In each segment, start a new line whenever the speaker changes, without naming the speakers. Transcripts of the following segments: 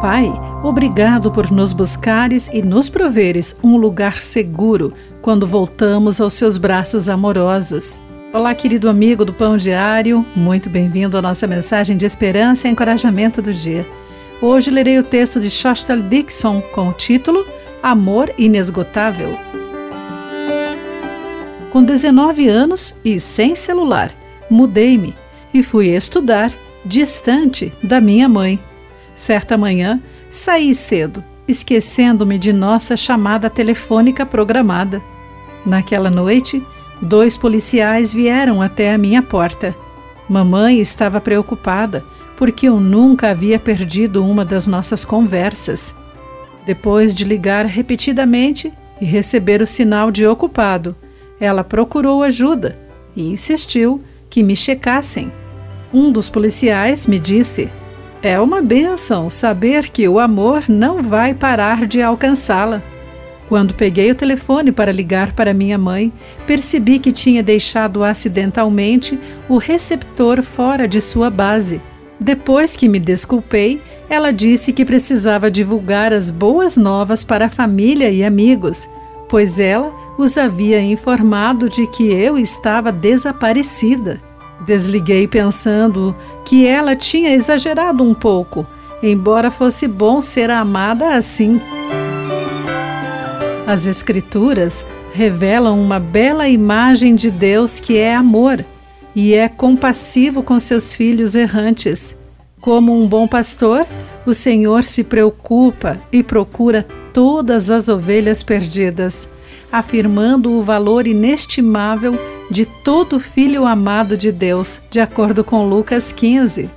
Pai, obrigado por nos buscares e nos proveres um lugar seguro quando voltamos aos seus braços amorosos. Olá, querido amigo do Pão Diário, muito bem-vindo à nossa mensagem de esperança e encorajamento do dia. Hoje lerei o texto de Shostal Dixon com o título Amor Inesgotável. Com 19 anos e sem celular, mudei-me e fui estudar distante da minha mãe. Certa manhã, saí cedo, esquecendo-me de nossa chamada telefônica programada. Naquela noite, dois policiais vieram até a minha porta. Mamãe estava preocupada porque eu nunca havia perdido uma das nossas conversas. Depois de ligar repetidamente e receber o sinal de ocupado, ela procurou ajuda e insistiu que me checassem. Um dos policiais me disse: É uma benção saber que o amor não vai parar de alcançá-la. Quando peguei o telefone para ligar para minha mãe, percebi que tinha deixado acidentalmente o receptor fora de sua base. Depois que me desculpei, ela disse que precisava divulgar as boas novas para a família e amigos, pois ela os havia informado de que eu estava desaparecida. Desliguei pensando que ela tinha exagerado um pouco, embora fosse bom ser amada assim. As Escrituras revelam uma bela imagem de Deus que é amor e é compassivo com seus filhos errantes. Como um bom pastor, o Senhor se preocupa e procura todas as ovelhas perdidas, afirmando o valor inestimável de todo filho amado de Deus, de acordo com Lucas 15.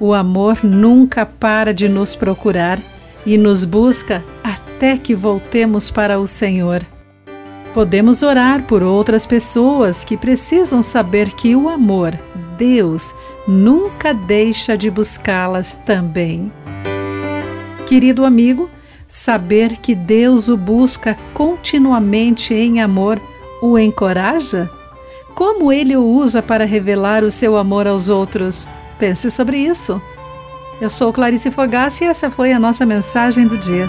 O amor nunca para de nos procurar e nos busca até que voltemos para o Senhor. Podemos orar por outras pessoas que precisam saber que o amor, Deus, nunca deixa de buscá-las também. Querido amigo, saber que Deus o busca continuamente em amor o encoraja? Como ele o usa para revelar o seu amor aos outros? Pense sobre isso. Eu sou Clarice Fogassi e essa foi a nossa mensagem do dia.